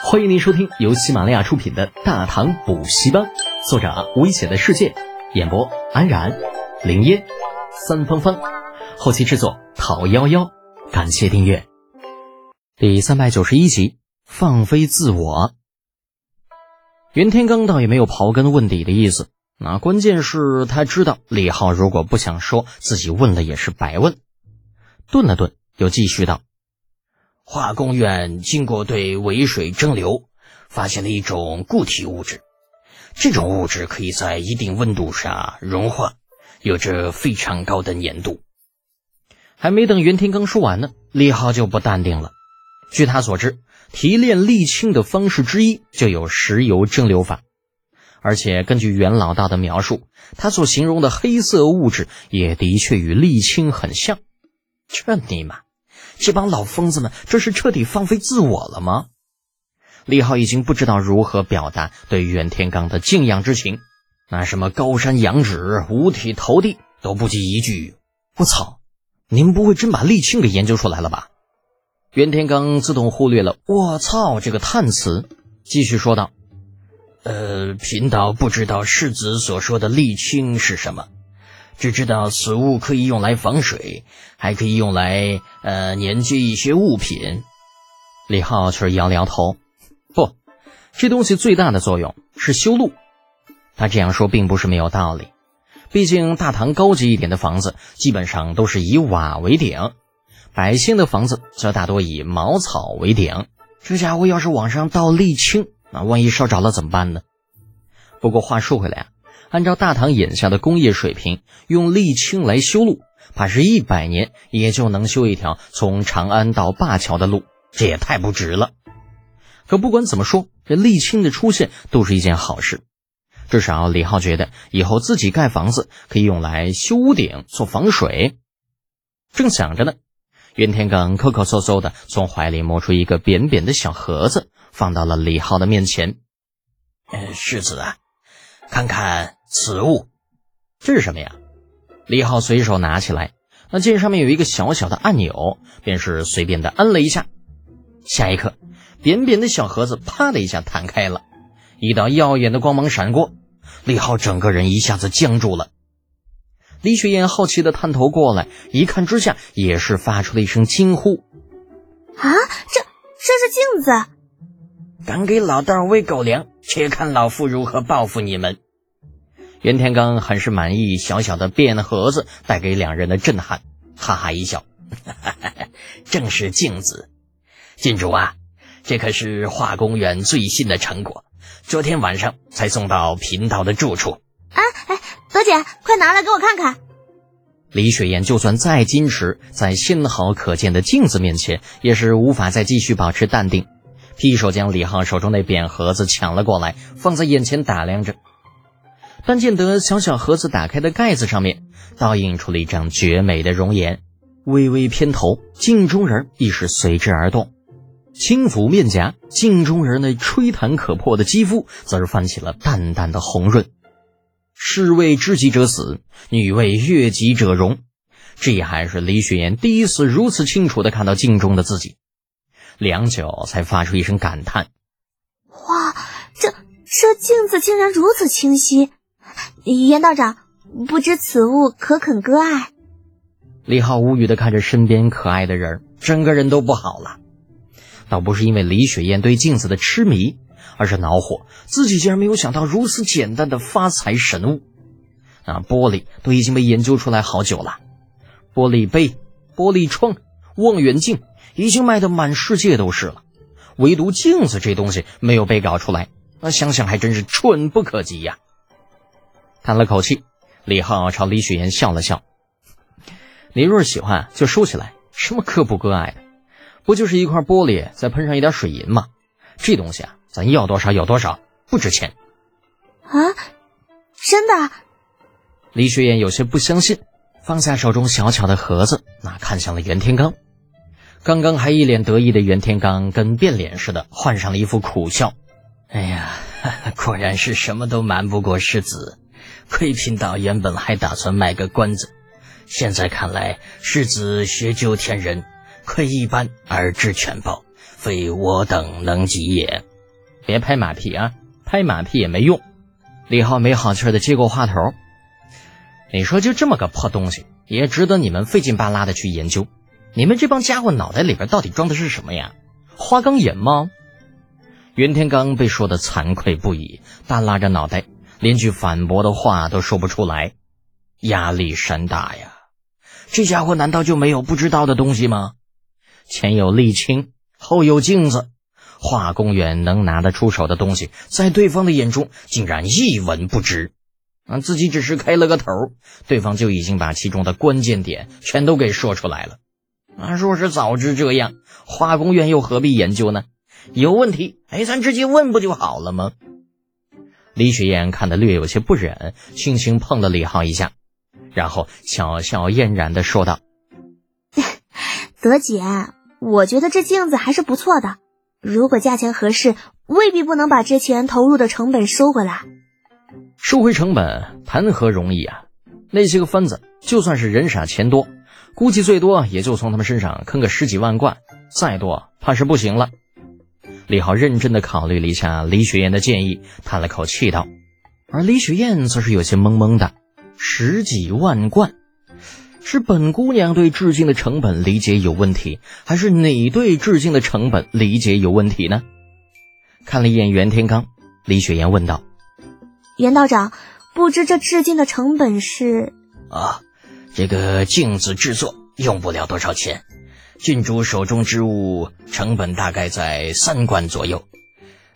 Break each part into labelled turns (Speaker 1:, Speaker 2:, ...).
Speaker 1: 欢迎您收听由喜马拉雅出品的《大唐补习班》，作者危险的世界，演播安然、林烟、三芳芳，后期制作陶幺幺。感谢订阅。第三百九十一集，放飞自我。袁天罡倒也没有刨根问底的意思，那关键是他知道李浩如果不想说，自己问了也是白问。顿了顿，又继续道。
Speaker 2: 化工院经过对尾水蒸馏，发现了一种固体物质。这种物质可以在一定温度下融化，有着非常高的粘度。
Speaker 1: 还没等袁天罡说完呢，李浩就不淡定了。据他所知，提炼沥青的方式之一就有石油蒸馏法，而且根据袁老道的描述，他所形容的黑色物质也的确与沥青很像。这尼玛！这帮老疯子们，这是彻底放飞自我了吗？李浩已经不知道如何表达对袁天罡的敬仰之情，那什么高山仰止、五体投地都不及一句。我操！您不会真把沥青给研究出来了吧？袁天罡自动忽略了“我操”这个叹词，继续说道：“
Speaker 2: 呃，贫道不知道世子所说的沥青是什么。”只知道此物可以用来防水，还可以用来呃粘接一些物品。
Speaker 1: 李浩却摇了摇头，不，这东西最大的作用是修路。他这样说并不是没有道理，毕竟大唐高级一点的房子基本上都是以瓦为顶，百姓的房子则大多以茅草为顶。这家伙要是往上倒沥青，那万一烧着了怎么办呢？不过话说回来啊。按照大唐眼下的工业水平，用沥青来修路，怕是一百年也就能修一条从长安到灞桥的路，这也太不值了。可不管怎么说，这沥青的出现都是一件好事，至少李浩觉得以后自己盖房子可以用来修屋顶做防水。正想着呢，袁天罡抠抠搜搜的从怀里摸出一个扁扁的小盒子，放到了李浩的面前。
Speaker 2: 呃，世子啊。看看此物，
Speaker 1: 这是什么呀？李浩随手拿起来，那见上面有一个小小的按钮，便是随便的摁了一下。下一刻，扁扁的小盒子啪的一下弹开了，一道耀眼的光芒闪过，李浩整个人一下子僵住了。李雪燕好奇的探头过来，一看之下，也是发出了一声惊呼：“
Speaker 3: 啊，这这是镜子！”
Speaker 2: 敢给老道喂狗粮，且看老夫如何报复你们！
Speaker 1: 袁天罡很是满意小小的便盒子带给两人的震撼，哈哈一笑：“
Speaker 2: 正是镜子，郡主啊，这可是化工园最新的成果，昨天晚上才送到贫道的住处。”
Speaker 3: 啊哎，德姐，快拿来给我看看！
Speaker 1: 李雪燕就算再矜持，在纤毫可见的镜子面前，也是无法再继续保持淡定。劈手将李浩手中那扁盒子抢了过来，放在眼前打量着。但见得小小盒子打开的盖子上面，倒映出了一张绝美的容颜。微微偏头，镜中人亦是随之而动。轻抚面颊，镜中人那吹弹可破的肌肤，则是泛起了淡淡的红润。士为知己者死，女为悦己者容。这还是李雪岩第一次如此清楚的看到镜中的自己。良久，才发出一声感叹：“
Speaker 3: 哇，这这镜子竟然如此清晰！严道长，不知此物可肯割爱？”
Speaker 1: 李浩无语的看着身边可爱的人，整个人都不好了。倒不是因为李雪燕对镜子的痴迷，而是恼火自己竟然没有想到如此简单的发财神物。那玻璃都已经被研究出来好久了，玻璃杯、玻璃窗、望远镜。已经卖的满世界都是了，唯独镜子这东西没有被搞出来，那想想还真是蠢不可及呀。叹了口气，李浩朝李雪岩笑了笑：“你若是喜欢，就收起来。什么割不割爱的，不就是一块玻璃，再喷上一点水银吗？这东西啊，咱要多少有多少，不值钱。”
Speaker 3: 啊，真的？
Speaker 1: 李雪岩有些不相信，放下手中小巧的盒子，那看向了袁天罡。刚刚还一脸得意的袁天罡，跟变脸似的，换上了一副苦笑。
Speaker 2: 哎呀，果然是什么都瞒不过世子。亏贫道原本还打算卖个关子，现在看来，世子学究天人，窥一斑而知全豹，非我等能及也。
Speaker 1: 别拍马屁啊，拍马屁也没用。李浩没好气的接过话头：“你说就这么个破东西，也值得你们费劲巴拉的去研究？你们这帮家伙脑袋里边到底装的是什么呀？花岗岩吗？”袁天罡被说的惭愧不已，耷拉着脑袋，连句反驳的话都说不出来，压力山大呀！这家伙难道就没有不知道的东西吗？前有沥青，后有镜子。化工园能拿得出手的东西，在对方的眼中竟然一文不值。啊，自己只是开了个头，对方就已经把其中的关键点全都给说出来了。啊，若是早知这样，化工院又何必研究呢？有问题，哎，咱直接问不就好了吗？李雪燕看得略有些不忍，轻轻碰了李浩一下，然后巧笑嫣然的说道：“
Speaker 3: 德姐，我觉得这镜子还是不错的。”如果价钱合适，未必不能把之前投入的成本收回来。
Speaker 1: 收回成本谈何容易啊！那些个分子就算是人傻钱多，估计最多也就从他们身上坑个十几万贯，再多怕是不行了。李浩认真的考虑了一下李雪燕的建议，叹了口气道：“而李雪燕则是有些懵懵的，十几万贯。”是本姑娘对致敬的成本理解有问题，还是你对致敬的成本理解有问题呢？看了一眼袁天罡，李雪岩问道：“
Speaker 3: 袁道长，不知这致敬的成本是？”
Speaker 2: 啊，这个镜子制作用不了多少钱，郡主手中之物成本大概在三贯左右，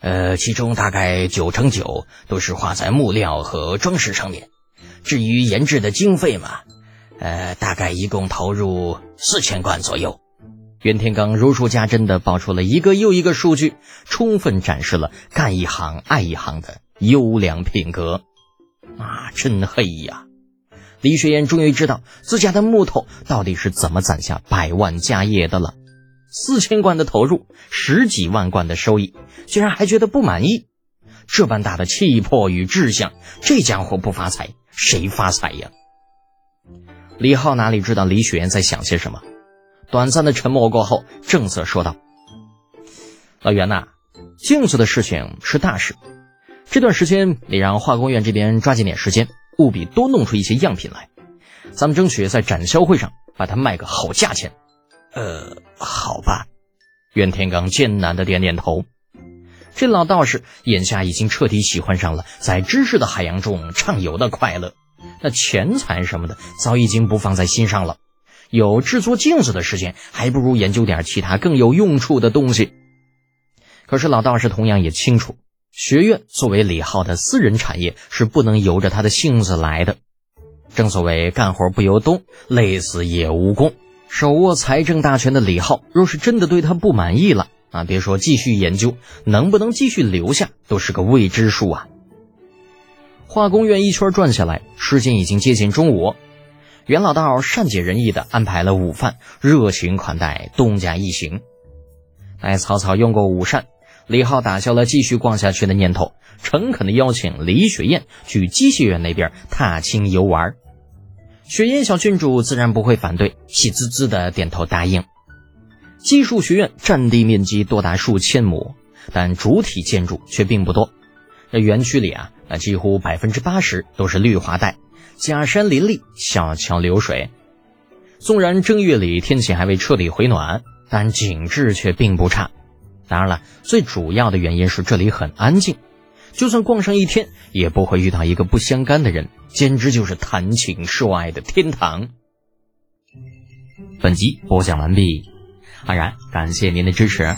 Speaker 2: 呃，其中大概九成九都是花在木料和装饰上面，至于研制的经费嘛。呃，大概一共投入四千贯左右。
Speaker 1: 袁天罡如数家珍的报出了一个又一个数据，充分展示了干一行爱一行的优良品格。啊，真黑呀！李雪燕终于知道自家的木头到底是怎么攒下百万家业的了。四千贯的投入，十几万贯的收益，居然还觉得不满意。这般大的气魄与志向，这家伙不发财，谁发财呀？李浩哪里知道李雪燕在想些什么？短暂的沉默过后，正色说道：“老袁呐，镜子的事情是大事，这段时间你让化工院这边抓紧点时间，务必多弄出一些样品来，咱们争取在展销会上把它卖个好价钱。”
Speaker 2: 呃，好吧。
Speaker 1: 袁天罡艰难的点点头。这老道士眼下已经彻底喜欢上了在知识的海洋中畅游的快乐。那钱财什么的早已经不放在心上了，有制作镜子的时间，还不如研究点其他更有用处的东西。可是老道士同样也清楚，学院作为李浩的私人产业，是不能由着他的性子来的。正所谓干活不由东，累死也无功。手握财政大权的李浩，若是真的对他不满意了啊，别说继续研究，能不能继续留下，都是个未知数啊。化工院一圈转下来，时间已经接近中午。袁老道善解人意的安排了午饭，热情款待东家一行。待草草用过午膳，李浩打消了继续逛下去的念头，诚恳的邀请李雪燕去机械院那边踏青游玩。雪燕小郡主自然不会反对，喜滋滋的点头答应。技术学院占地面积多达数千亩，但主体建筑却并不多。这园区里啊，那几乎百分之八十都是绿化带，假山林立，小桥流水。纵然正月里天气还未彻底回暖，但景致却并不差。当然了，最主要的原因是这里很安静，就算逛上一天，也不会遇到一个不相干的人，简直就是谈情说爱的天堂。本集播讲完毕，安然感谢您的支持。